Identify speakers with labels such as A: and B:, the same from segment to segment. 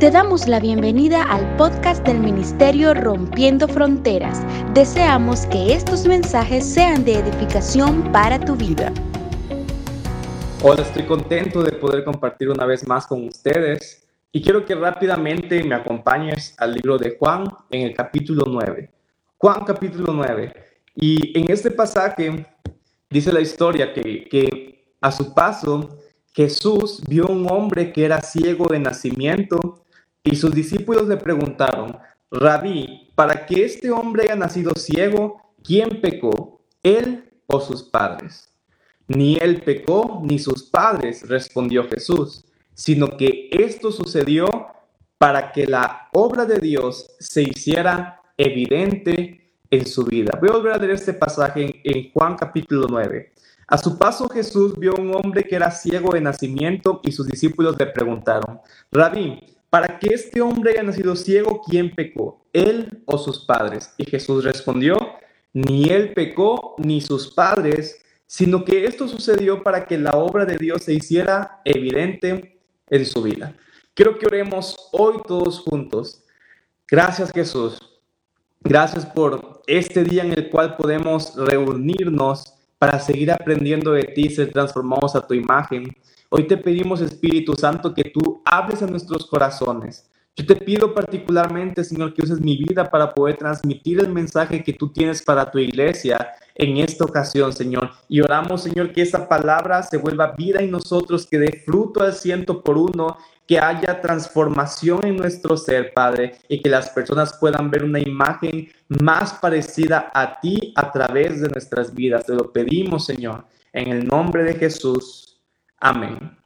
A: Te damos la bienvenida al podcast del Ministerio Rompiendo Fronteras. Deseamos que estos mensajes sean de edificación para tu vida.
B: Hola, estoy contento de poder compartir una vez más con ustedes y quiero que rápidamente me acompañes al libro de Juan en el capítulo 9. Juan capítulo 9. Y en este pasaje dice la historia que, que a su paso Jesús vio un hombre que era ciego de nacimiento y sus discípulos le preguntaron, Rabí, para que este hombre haya nacido ciego, ¿quién pecó? ¿Él o sus padres? Ni él pecó ni sus padres, respondió Jesús, sino que esto sucedió para que la obra de Dios se hiciera evidente en su vida. Voy a volver a leer este pasaje en, Juan capítulo 9. A su paso Jesús vio un hombre que era ciego de nacimiento y sus discípulos le preguntaron, Rabí, para que este hombre haya nacido ciego, ¿quién pecó? ¿Él o sus padres? Y Jesús respondió, ni él pecó ni sus padres, sino que esto sucedió para que la obra de Dios se hiciera evidente en su vida. Quiero que oremos hoy todos juntos. Gracias Jesús. Gracias por este día en el cual podemos reunirnos para seguir aprendiendo de ti, ser transformados a tu imagen. Hoy te pedimos, Espíritu Santo, que tú hables a nuestros corazones. Yo te pido particularmente, Señor, que uses mi vida para poder transmitir el mensaje que tú tienes para tu iglesia en esta ocasión, Señor. Y oramos, Señor, que esa palabra se vuelva vida en nosotros, que dé fruto al ciento por uno, que haya transformación en nuestro ser, Padre, y que las personas puedan ver una imagen más parecida a ti a través de nuestras vidas. Te lo pedimos, Señor, en el nombre de Jesús. Amén.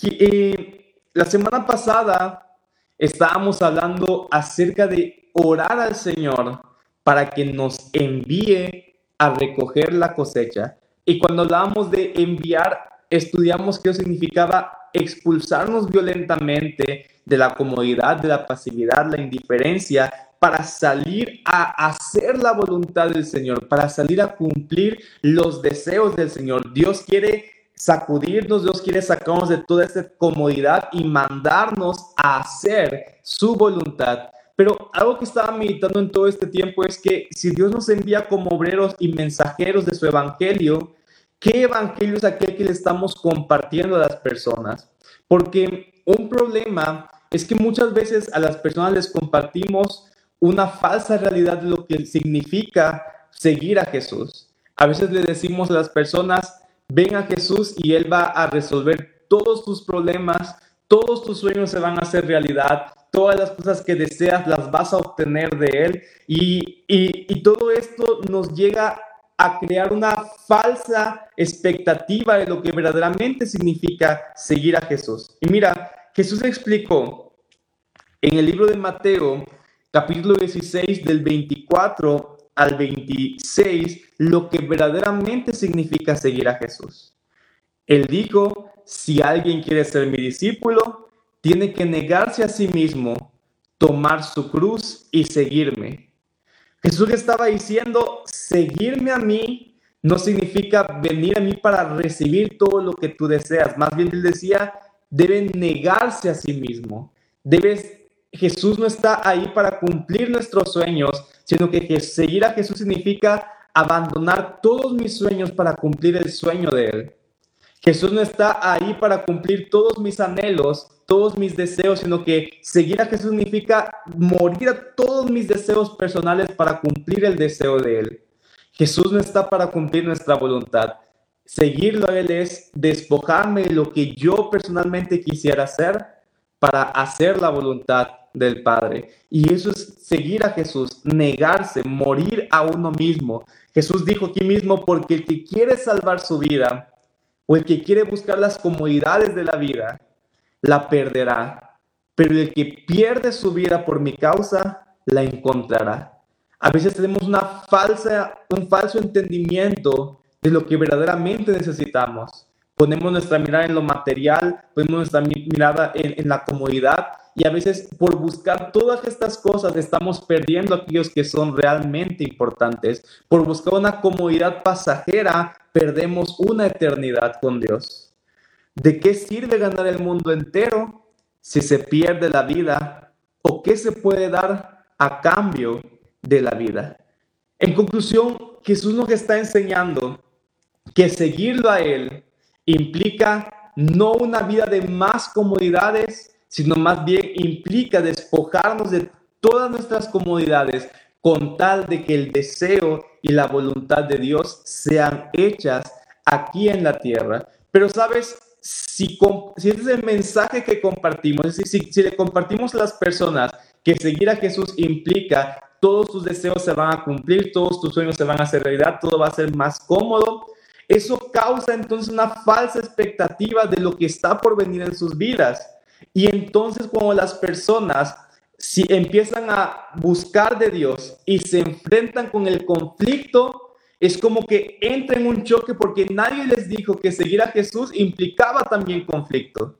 B: Y, la semana pasada estábamos hablando acerca de orar al Señor para que nos envíe a recoger la cosecha. Y cuando hablábamos de enviar, estudiamos qué significaba expulsarnos violentamente de la comodidad, de la pasividad, la indiferencia, para salir a hacer la voluntad del Señor, para salir a cumplir los deseos del Señor. Dios quiere sacudirnos, Dios quiere sacarnos de toda esta comodidad y mandarnos a hacer su voluntad. Pero algo que estaba meditando en todo este tiempo es que si Dios nos envía como obreros y mensajeros de su evangelio, ¿qué evangelio es aquel que le estamos compartiendo a las personas? Porque un problema es que muchas veces a las personas les compartimos una falsa realidad de lo que significa seguir a Jesús. A veces le decimos a las personas, Ven a Jesús y Él va a resolver todos tus problemas, todos tus sueños se van a hacer realidad, todas las cosas que deseas las vas a obtener de Él. Y, y, todo esto nos llega a crear una falsa expectativa de lo que verdaderamente significa seguir a Jesús. Y mira, Jesús explicó en el libro de Mateo, capítulo 16, del 24 al 26 lo que verdaderamente significa seguir a Jesús. Él dijo, si alguien quiere ser mi discípulo, tiene que negarse a sí mismo, tomar su cruz y seguirme. Jesús estaba diciendo, seguirme a mí no significa venir a mí para recibir todo lo que tú deseas. Más bien él decía, deben negarse a sí mismo. Debes Jesús no está ahí para cumplir nuestros sueños, sino que seguir a Jesús significa abandonar todos mis sueños para cumplir el sueño de Él. Jesús no está ahí para cumplir todos mis anhelos, todos mis deseos, sino que seguir a Jesús significa morir a todos mis deseos personales para cumplir el deseo de Él. Jesús no está para cumplir nuestra voluntad. Seguirlo a Él es despojarme de lo que yo personalmente quisiera hacer para hacer la voluntad del Padre. Y eso es seguir a Jesús, negarse, morir a uno mismo. Jesús dijo aquí mismo, porque el que quiere salvar su vida o el que quiere buscar las comodidades de la vida, la perderá. Pero el que pierde su vida por mi causa, la encontrará. A veces tenemos una falsa, un falso entendimiento de lo que verdaderamente necesitamos. Ponemos nuestra mirada en lo material, ponemos nuestra mirada en, en la comodidad y a veces por buscar todas estas cosas estamos perdiendo aquellos que son realmente importantes. Por buscar una comodidad pasajera, perdemos una eternidad con Dios. ¿De qué sirve ganar el mundo entero si se pierde la vida o qué se puede dar a cambio de la vida. En conclusión, Jesús nos está enseñando que seguirlo a Él implica no una vida de más comodidades, sino más bien implica despojarnos de todas nuestras comodidades con tal de que el deseo y la voluntad de Dios sean hechas aquí en la tierra. Pero sabes, si, si es el mensaje que compartimos, es decir, si, si le compartimos a las personas que seguir a Jesús implica todos tus deseos se van a cumplir, todos tus sueños se van a hacer realidad, todo va a ser más cómodo, eso causa entonces una falsa expectativa de lo que está por venir en sus vidas. Y entonces cuando las personas si empiezan a buscar de Dios y se enfrentan con el conflicto, es como que entran en un choque porque nadie les dijo que seguir a Jesús implicaba también conflicto.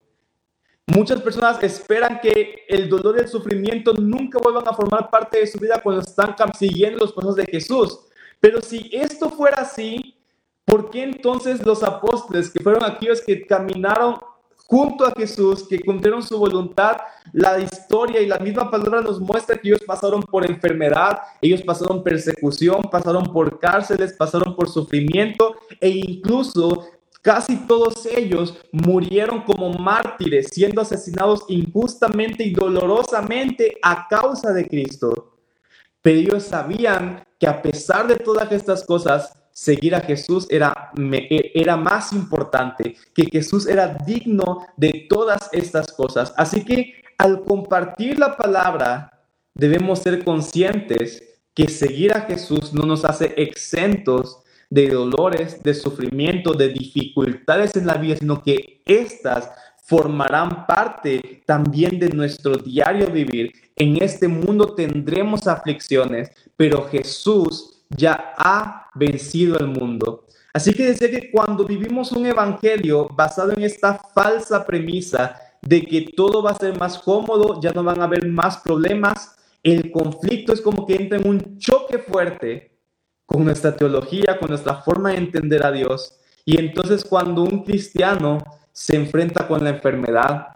B: Muchas personas esperan que el dolor y el sufrimiento nunca vuelvan a formar parte de su vida cuando están siguiendo los pasos de Jesús. Pero si esto fuera así, ¿por qué entonces los apóstoles, que fueron aquellos que caminaron junto a Jesús, que cumplieron su voluntad, la historia y la misma palabra nos muestra que ellos pasaron por enfermedad, ellos pasaron persecución, pasaron por cárceles, pasaron por sufrimiento e incluso casi todos ellos murieron como mártires, siendo asesinados injustamente y dolorosamente a causa de Cristo. Pero ellos sabían que a pesar de todas estas cosas, seguir a Jesús era, era más importante, que Jesús era digno de todas estas cosas. Así que al compartir la palabra, debemos ser conscientes que seguir a Jesús no nos hace exentos de dolores, de sufrimiento, de dificultades en la vida, sino que éstas formarán parte también de nuestro diario vivir. En este mundo tendremos aflicciones, pero Jesús ya ha vencido el mundo. Así que decía que cuando vivimos un evangelio basado en esta falsa premisa de que todo va a ser más cómodo, ya no van a haber más problemas, el conflicto es como que entra en un choque fuerte con nuestra teología, con nuestra forma de entender a Dios. Y entonces cuando un cristiano se enfrenta con la enfermedad,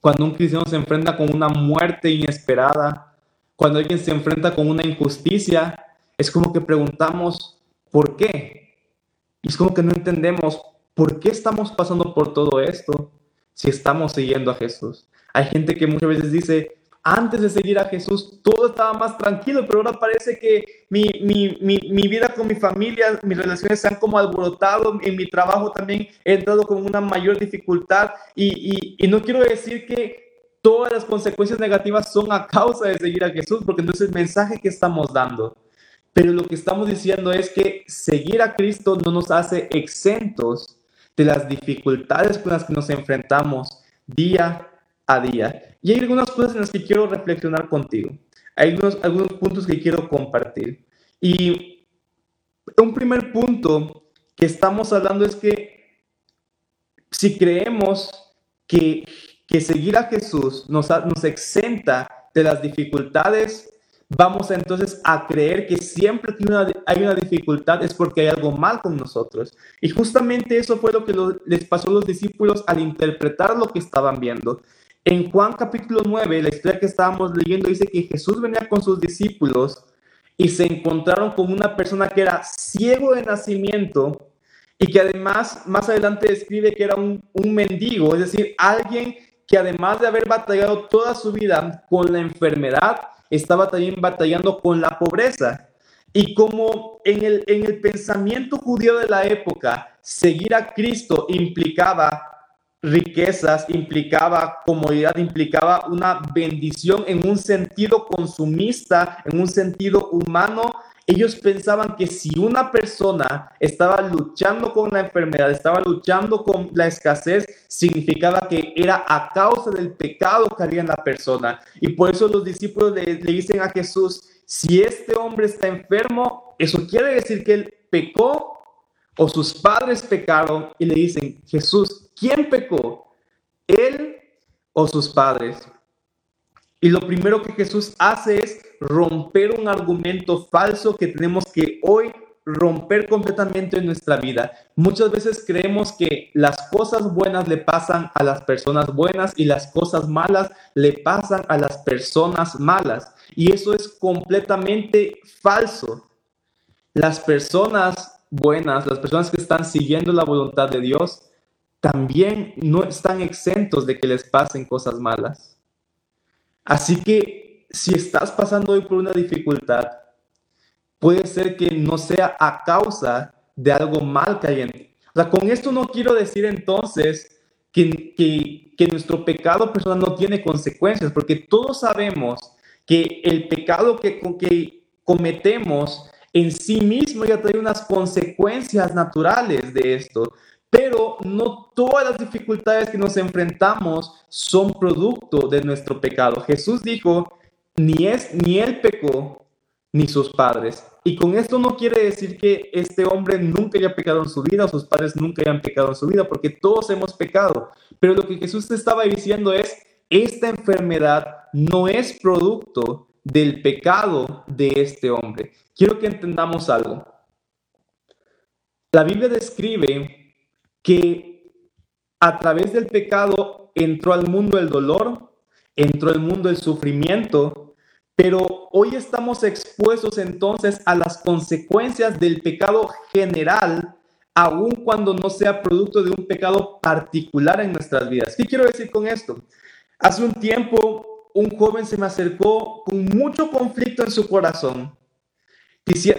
B: cuando un cristiano se enfrenta con una muerte inesperada, cuando alguien se enfrenta con una injusticia, es como que preguntamos, ¿por qué? Y es como que no entendemos por qué estamos pasando por todo esto si estamos siguiendo a Jesús. Hay gente que muchas veces dice, antes de seguir a Jesús todo estaba más tranquilo, pero ahora parece que mi, vida con mi familia, mis relaciones se han como alborotado, en mi trabajo también he entrado con una mayor dificultad y, y no quiero decir que todas las consecuencias negativas son a causa de seguir a Jesús, porque no es el mensaje que estamos dando. Pero lo que estamos diciendo es que seguir a Cristo no nos hace exentos de las dificultades con las que nos enfrentamos día a día. Y hay algunas cosas en las que quiero reflexionar contigo. Hay algunos, algunos puntos que quiero compartir. Y un primer punto que estamos hablando es que si creemos que, que seguir a Jesús nos, nos exenta de las dificultades vamos entonces a creer que siempre que hay una dificultad es porque hay algo mal con nosotros. Y justamente eso fue lo que les pasó a los discípulos al interpretar lo que estaban viendo. En Juan capítulo 9, la historia que estábamos leyendo dice que Jesús venía con sus discípulos y se encontraron con una persona que era ciego de nacimiento y que además más adelante describe que era un, un mendigo, es decir, alguien que además de haber batallado toda su vida con la enfermedad, estaba también batallando con la pobreza. Y como en el, en el pensamiento judío de la época, seguir a Cristo implicaba riquezas, implicaba comodidad, implicaba una bendición en un sentido consumista, en un sentido humano, ellos pensaban que si una persona estaba luchando con la enfermedad, estaba luchando con la escasez, significaba que era a causa del pecado que había en la persona. Y por eso los discípulos le, dicen a Jesús, si este hombre está enfermo, eso quiere decir que él pecó o sus padres pecaron. Y le dicen, Jesús, ¿quién pecó? ¿Él o sus padres? Y lo primero que Jesús hace es romper un argumento falso que tenemos que hoy romper completamente en nuestra vida. Muchas veces creemos que las cosas buenas le pasan a las personas buenas y las cosas malas le pasan a las personas malas. Y eso es completamente falso. Las personas buenas, las personas que están siguiendo la voluntad de Dios, también no están exentos de que les pasen cosas malas. Así que si estás pasando hoy por una dificultad, puede ser que no sea a causa de algo mal que hay en ti. O sea, con esto no quiero decir entonces que, que, nuestro pecado personal no tiene consecuencias, porque todos sabemos que el pecado que, que cometemos en sí mismo ya trae unas consecuencias naturales de esto. Pero no todas las dificultades que nos enfrentamos son producto de nuestro pecado. Jesús dijo, ni es ni él pecó ni sus padres. Y con esto no quiere decir que este hombre nunca haya pecado en su vida o sus padres nunca hayan pecado en su vida, porque todos hemos pecado. Pero lo que Jesús estaba diciendo es, esta enfermedad no es producto del pecado de este hombre. Quiero que entendamos algo. La Biblia describe que a través del pecado entró al mundo el dolor, entró al mundo el sufrimiento, pero hoy estamos expuestos entonces a las consecuencias del pecado general, aun cuando no sea producto de un pecado particular en nuestras vidas. ¿Qué quiero decir con esto? Hace un tiempo un joven se me acercó con mucho conflicto en su corazón,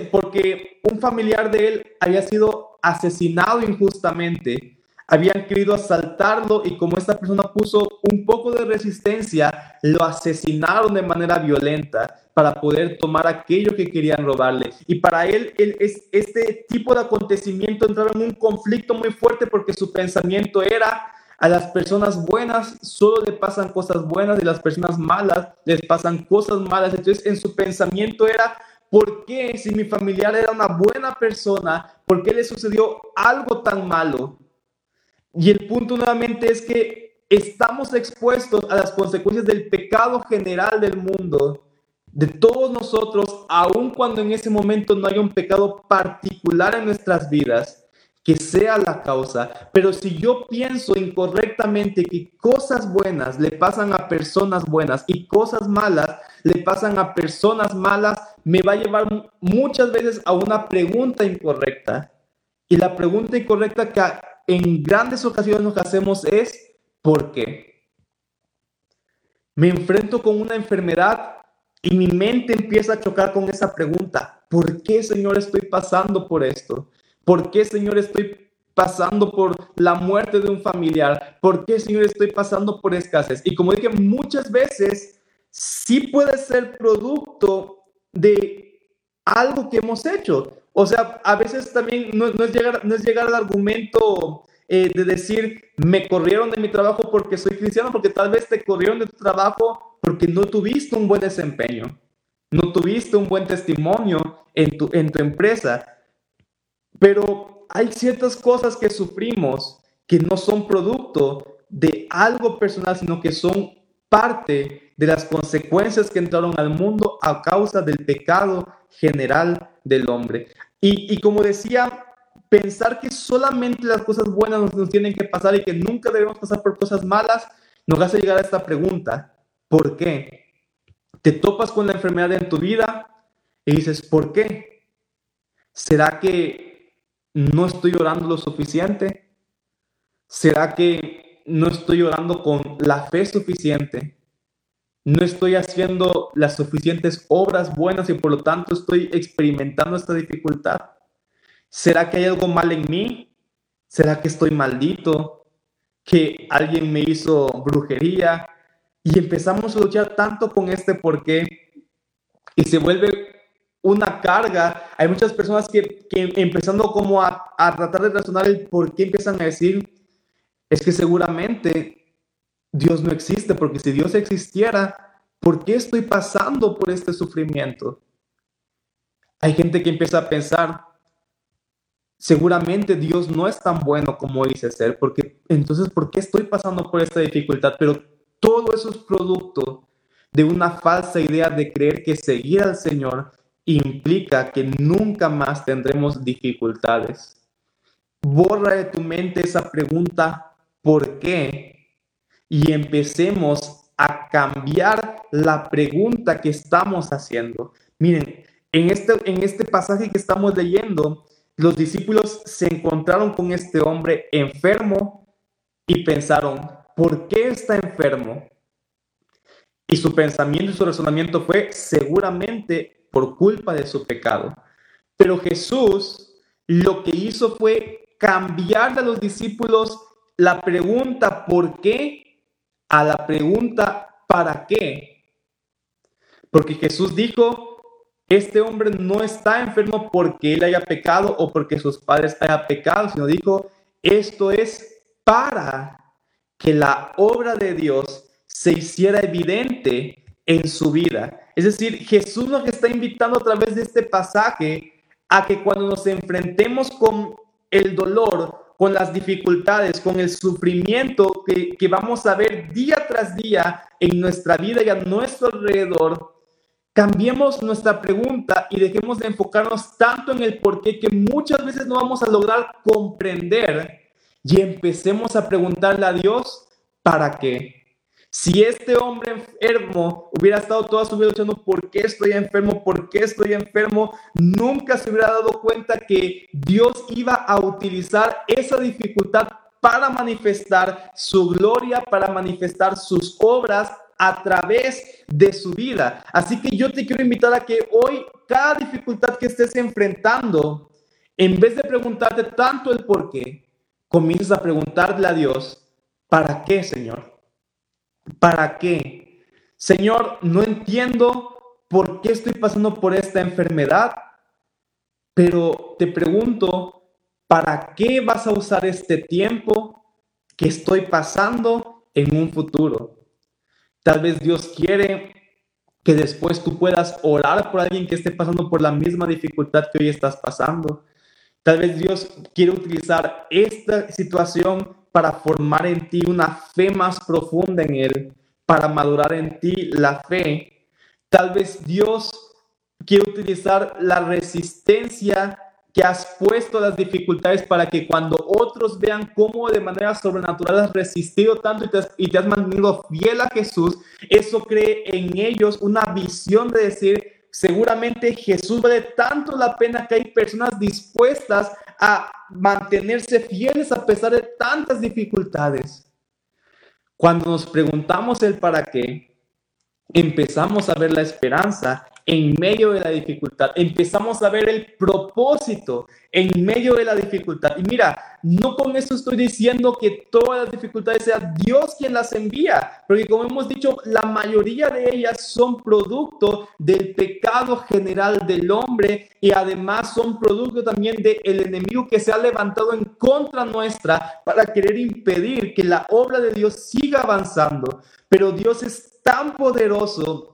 B: porque un familiar de él había sido asesinado injustamente, habían querido asaltarlo y como esta persona puso un poco de resistencia, lo asesinaron de manera violenta para poder tomar aquello que querían robarle. Y para él, él es, este tipo de acontecimiento entraba en un conflicto muy fuerte porque su pensamiento era, a las personas buenas solo le pasan cosas buenas y a las personas malas les pasan cosas malas. Entonces en su pensamiento era, ¿Por qué si mi familiar era una buena persona, por qué le sucedió algo tan malo? Y el punto nuevamente es que estamos expuestos a las consecuencias del pecado general del mundo, de todos nosotros, aun cuando en ese momento no haya un pecado particular en nuestras vidas que sea la causa. Pero si yo pienso incorrectamente que cosas buenas le pasan a personas buenas y cosas malas le pasan a personas malas, me va a llevar muchas veces a una pregunta incorrecta. Y la pregunta incorrecta que en grandes ocasiones nos hacemos es, ¿por qué? Me enfrento con una enfermedad y mi mente empieza a chocar con esa pregunta. ¿Por qué, Señor, estoy pasando por esto? ¿Por qué, Señor, estoy pasando por la muerte de un familiar? ¿Por qué, Señor, estoy pasando por escasez? Y como dije, muchas veces sí puede ser producto de algo que hemos hecho. O sea, a veces también no, es, llegar, no es llegar al argumento eh, de decir, me corrieron de mi trabajo porque soy cristiano, porque tal vez te corrieron de tu trabajo porque no tuviste un buen desempeño, no tuviste un buen testimonio en tu, en tu empresa. Pero hay ciertas cosas que sufrimos que no son producto de algo personal, sino que son parte de las consecuencias que entraron al mundo a causa del pecado general del hombre. Y, como decía, pensar que solamente las cosas buenas nos, nos, tienen que pasar y que nunca debemos pasar por cosas malas, nos hace llegar a esta pregunta. ¿Por qué? Te topas con la enfermedad en tu vida y dices, ¿por qué? ¿Será que no estoy orando lo suficiente? ¿Será que no estoy orando con la fe suficiente, no estoy haciendo las suficientes obras buenas y por lo tanto estoy experimentando esta dificultad. ¿Será que hay algo mal en mí? ¿Será que estoy maldito? ¿Que alguien me hizo brujería? Y empezamos a luchar tanto con este por qué y se vuelve una carga. Hay muchas personas que, empezando como a, a tratar de razonar el por qué empiezan a decir, es que seguramente Dios no existe, porque si Dios existiera, ¿por qué estoy pasando por este sufrimiento? Hay gente que empieza a pensar, seguramente Dios no es tan bueno como dice ser, porque entonces, ¿por qué estoy pasando por esta dificultad? Pero todo eso es producto de una falsa idea de creer que seguir al Señor implica que nunca más tendremos dificultades. Borra de tu mente esa pregunta, ¿por qué? Y empecemos a cambiar la pregunta que estamos haciendo. Miren, en este, en este pasaje que estamos leyendo, los discípulos se encontraron con este hombre enfermo y pensaron, ¿por qué está enfermo? Y su pensamiento y su razonamiento fue seguramente por culpa de su pecado. Pero Jesús lo que hizo fue cambiar a los discípulos la pregunta ¿por qué? A la pregunta ¿para qué? Porque Jesús dijo, este hombre no está enfermo porque él haya pecado o porque sus padres hayan pecado, sino dijo, esto es para que la obra de Dios se hiciera evidente en su vida. Es decir, Jesús nos está invitando a través de este pasaje a que cuando nos enfrentemos con el dolor, con las dificultades, con el sufrimiento que, vamos a ver día tras día en nuestra vida y a nuestro alrededor, cambiemos nuestra pregunta y dejemos de enfocarnos tanto en el por qué que muchas veces no vamos a lograr comprender y empecemos a preguntarle a Dios, ¿para qué? Si este hombre enfermo hubiera estado toda su vida luchando, ¿por qué estoy enfermo? ¿Por qué estoy enfermo? Nunca se hubiera dado cuenta que Dios iba a utilizar esa dificultad para manifestar su gloria, para manifestar sus obras a través de su vida. Así que yo te quiero invitar a que hoy cada dificultad que estés enfrentando, en vez de preguntarte tanto el por qué, comiences a preguntarle a Dios, ¿para qué, Señor? ¿Para qué? Señor, no entiendo por qué estoy pasando por esta enfermedad, pero te pregunto, ¿para qué vas a usar este tiempo que estoy pasando en un futuro? Tal vez Dios quiere que después tú puedas orar por alguien que esté pasando por la misma dificultad que hoy estás pasando. Tal vez Dios quiere utilizar esta situación para formar en ti una fe más profunda en Él, para madurar en ti la fe. Tal vez Dios quiere utilizar la resistencia que has puesto a las dificultades para que cuando otros vean cómo de manera sobrenatural has resistido tanto y te has, y te has mantenido fiel a Jesús, eso cree en ellos una visión de decir, seguramente Jesús vale tanto la pena que hay personas dispuestas a mantenerse fieles a pesar de tantas dificultades. Cuando nos preguntamos el para qué, empezamos a ver la esperanza en medio de la dificultad. Empezamos a ver el propósito en medio de la dificultad. Y mira, no con eso estoy diciendo que todas las dificultades sea Dios quien las envía, porque como hemos dicho, la mayoría de ellas son producto del pecado general del hombre y además son producto también del enemigo que se ha levantado en contra nuestra para querer impedir que la obra de Dios siga avanzando. Pero Dios es tan poderoso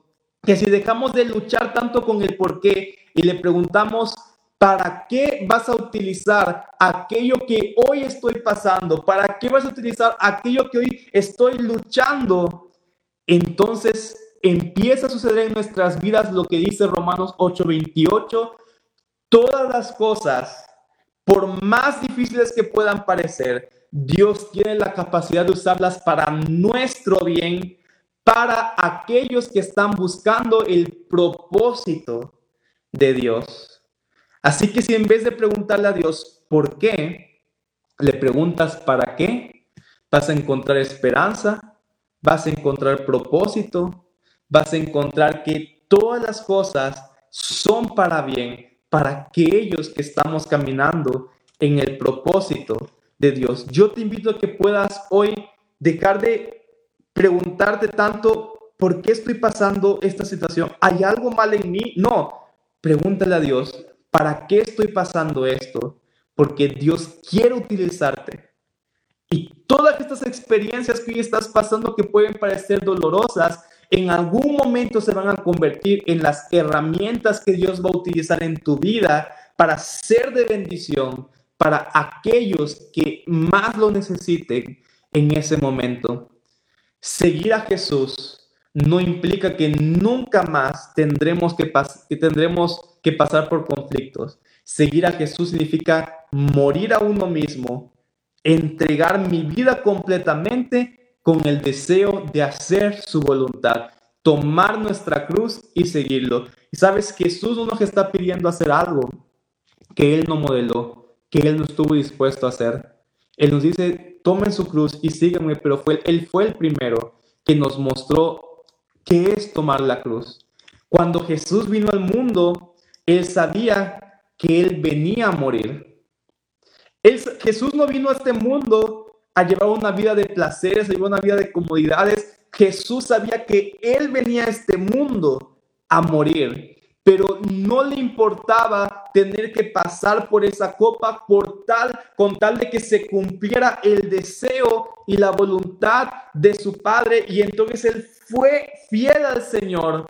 B: que si dejamos de luchar tanto con el por qué y le preguntamos, ¿para qué vas a utilizar aquello que hoy estoy pasando? ¿Para qué vas a utilizar aquello que hoy estoy luchando? Entonces empieza a suceder en nuestras vidas lo que dice Romanos 8:28. Todas las cosas, por más difíciles que puedan parecer, Dios tiene la capacidad de usarlas para nuestro bien para aquellos que están buscando el propósito de Dios. Así que si en vez de preguntarle a Dios por qué, le preguntas para qué, vas a encontrar esperanza, vas a encontrar propósito, vas a encontrar que todas las cosas son para bien, para aquellos que estamos caminando en el propósito de Dios. Yo te invito a que puedas hoy dejar de preguntarte tanto, ¿por qué estoy pasando esta situación? ¿Hay algo mal en mí? No, pregúntale a Dios, ¿para qué estoy pasando esto? Porque Dios quiere utilizarte. Y todas estas experiencias que estás pasando que pueden parecer dolorosas, en algún momento se van a convertir en las herramientas que Dios va a utilizar en tu vida para ser de bendición para aquellos que más lo necesiten en ese momento. Seguir a Jesús no implica que nunca más tendremos que, que tendremos que pasar por conflictos. Seguir a Jesús significa morir a uno mismo, entregar mi vida completamente con el deseo de hacer su voluntad, tomar nuestra cruz y seguirlo. Y sabes, Jesús no nos está pidiendo hacer algo que Él no modeló, que Él no estuvo dispuesto a hacer. Él nos dice, tomen su cruz y síganme, pero fue, Él fue el primero que nos mostró qué es tomar la cruz. Cuando Jesús vino al mundo, Él sabía que Él venía a morir. Jesús no vino a este mundo a llevar una vida de placeres, a llevar una vida de comodidades. Jesús sabía que Él venía a este mundo a morir pero no le importaba tener que pasar por esa copa por tal, con tal de que se cumpliera el deseo y la voluntad de su Padre. Y entonces él fue fiel al Señor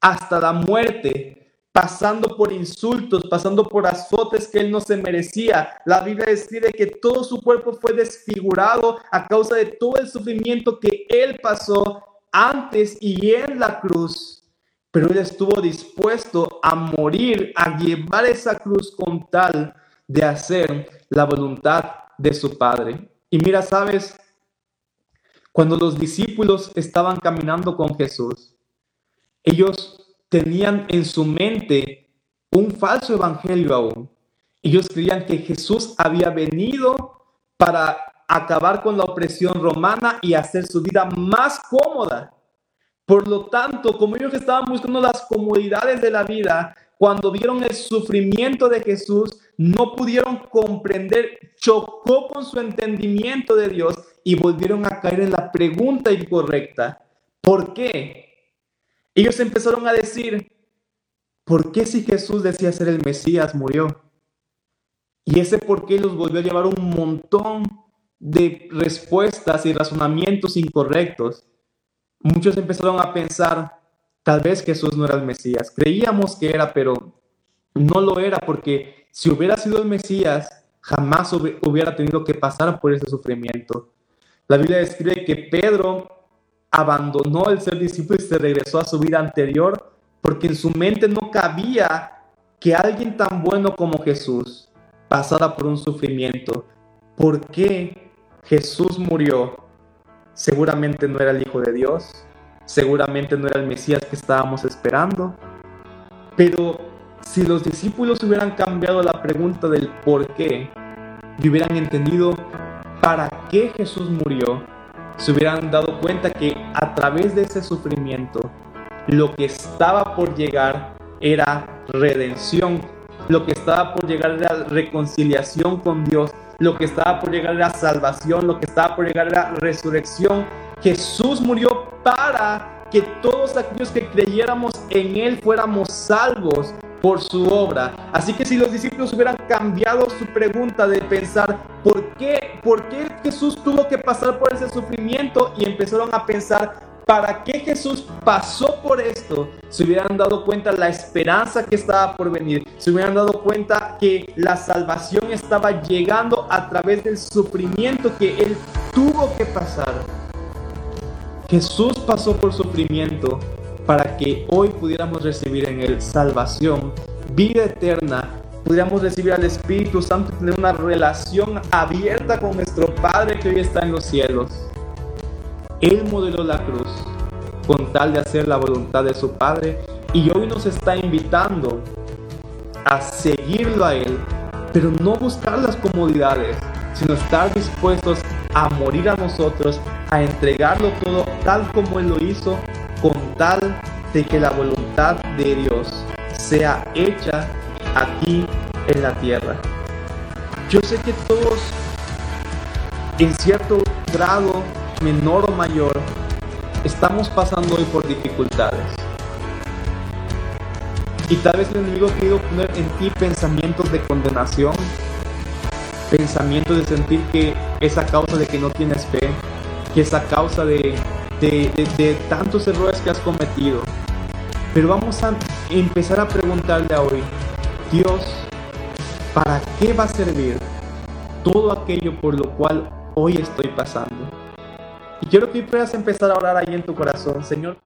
B: hasta la muerte, pasando por insultos, pasando por azotes que él no se merecía. La Biblia describe que todo su cuerpo fue desfigurado a causa de todo el sufrimiento que él pasó antes y en la cruz pero él estuvo dispuesto a morir, a llevar esa cruz con tal de hacer la voluntad de su Padre. Y mira, sabes, cuando los discípulos estaban caminando con Jesús, ellos tenían en su mente un falso evangelio aún. Ellos creían que Jesús había venido para acabar con la opresión romana y hacer su vida más cómoda. Por lo tanto, como ellos estaban buscando las comodidades de la vida, cuando vieron el sufrimiento de Jesús, no pudieron comprender, chocó con su entendimiento de Dios y volvieron a caer en la pregunta incorrecta. ¿Por qué? Ellos empezaron a decir, ¿por qué si Jesús decía ser el Mesías murió? Y ese por qué los volvió a llevar un montón de respuestas y razonamientos incorrectos. Muchos empezaron a pensar, tal vez Jesús no era el Mesías. Creíamos que era, pero no lo era porque si hubiera sido el Mesías, jamás hubiera tenido que pasar por ese sufrimiento. La Biblia describe que Pedro abandonó el ser discípulo y se regresó a su vida anterior porque en su mente no cabía que alguien tan bueno como Jesús pasara por un sufrimiento. ¿Por qué Jesús murió seguramente no era el Hijo de Dios, seguramente no era el Mesías que estábamos esperando. Pero si los discípulos hubieran cambiado la pregunta del por qué y hubieran entendido para qué Jesús murió, se hubieran dado cuenta que a través de ese sufrimiento lo que estaba por llegar era redención, lo que estaba por llegar era reconciliación con Dios, lo que estaba por llegar era salvación, lo que estaba por llegar era resurrección. Jesús murió para que todos aquellos que creyéramos en Él fuéramos salvos por su obra. Así que si los discípulos hubieran cambiado su pregunta de pensar, ¿por qué, ¿por qué Jesús tuvo que pasar por ese sufrimiento? Y empezaron a pensar, para qué Jesús pasó por esto, se hubieran dado cuenta la esperanza que estaba por venir, se hubieran dado cuenta que la salvación estaba llegando a través del sufrimiento que Él tuvo que pasar. Jesús pasó por sufrimiento para que hoy pudiéramos recibir en Él salvación, vida eterna, pudiéramos recibir al Espíritu Santo y tener una relación abierta con nuestro Padre que hoy está en los cielos. Él modeló la cruz con tal de hacer la voluntad de su Padre y hoy nos está invitando a seguirlo a Él, pero no buscar las comodidades, sino estar dispuestos a morir a nosotros, a entregarlo todo tal como Él lo hizo, con tal de que la voluntad de Dios sea hecha aquí en la tierra. Yo sé que todos en cierto grado menor o mayor, estamos pasando hoy por dificultades. Y tal vez el enemigo ha querido poner en ti pensamientos de condenación, pensamientos de sentir que es a causa de que no tienes fe, que es a causa de, de tantos errores que has cometido. Pero vamos a empezar a preguntarle a hoy, Dios, ¿para qué va a servir todo aquello por lo cual hoy estoy pasando? Quiero que puedas empezar a orar ahí en tu corazón, Señor.